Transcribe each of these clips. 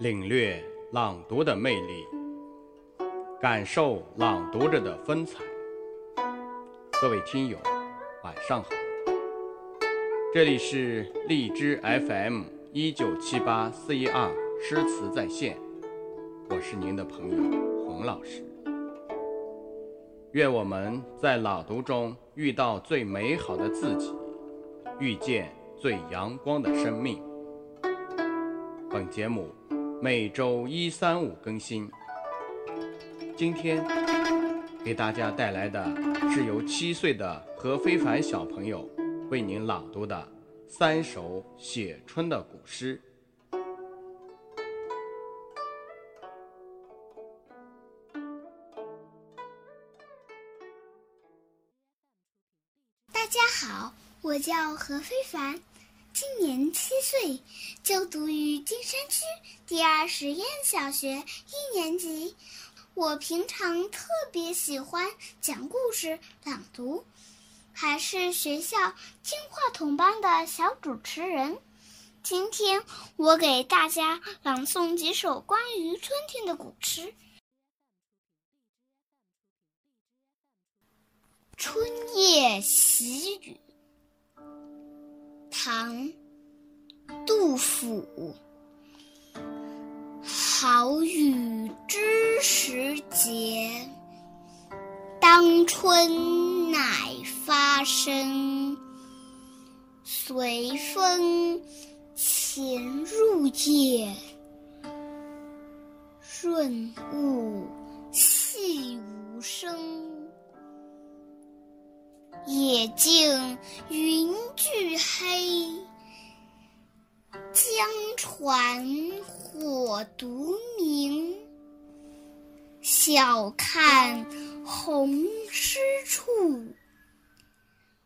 领略朗读的魅力，感受朗读者的风采。各位听友，晚上好！这里是荔枝 FM 一九七八四一二诗词在线，我是您的朋友洪老师。愿我们在朗读中遇到最美好的自己，遇见最阳光的生命。本节目每周一、三、五更新。今天给大家带来的是由七岁的何非凡小朋友为您朗读的三首写春的古诗。大家好，我叫何非凡，今年七岁，就读于金山区第二实验小学一年级。我平常特别喜欢讲故事、朗读，还是学校金话筒班的小主持人。今天我给大家朗诵几首关于春天的古诗。《春夜喜雨》唐·杜甫。好雨知时节，当春乃发生。随风潜入夜，润物细无声。野径云俱黑，江船火独明。晓看红湿处，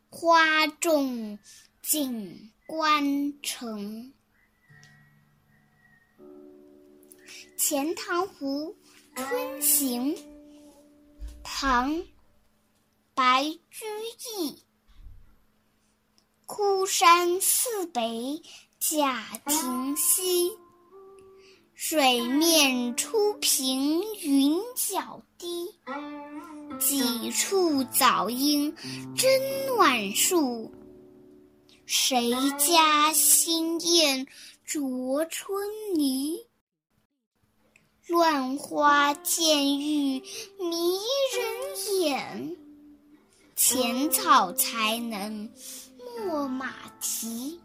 花重锦官城。《钱塘湖春行》唐·白居易。孤山寺北贾亭西，水面初平云脚低。几处早莺争暖树，谁家新燕啄春泥？乱花渐欲迷人眼，浅草才能没马蹄。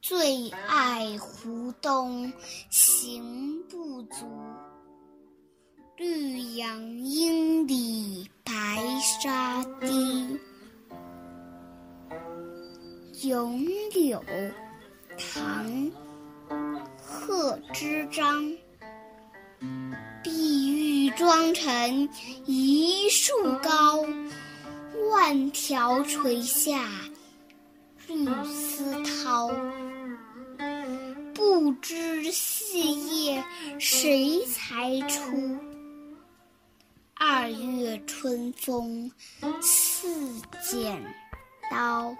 最爱湖东行不足，绿杨阴里白沙堤。《咏柳》唐·贺知章。碧玉妆成一树高，条垂下绿丝绦。不知细叶谁裁出？二月春风似剪刀。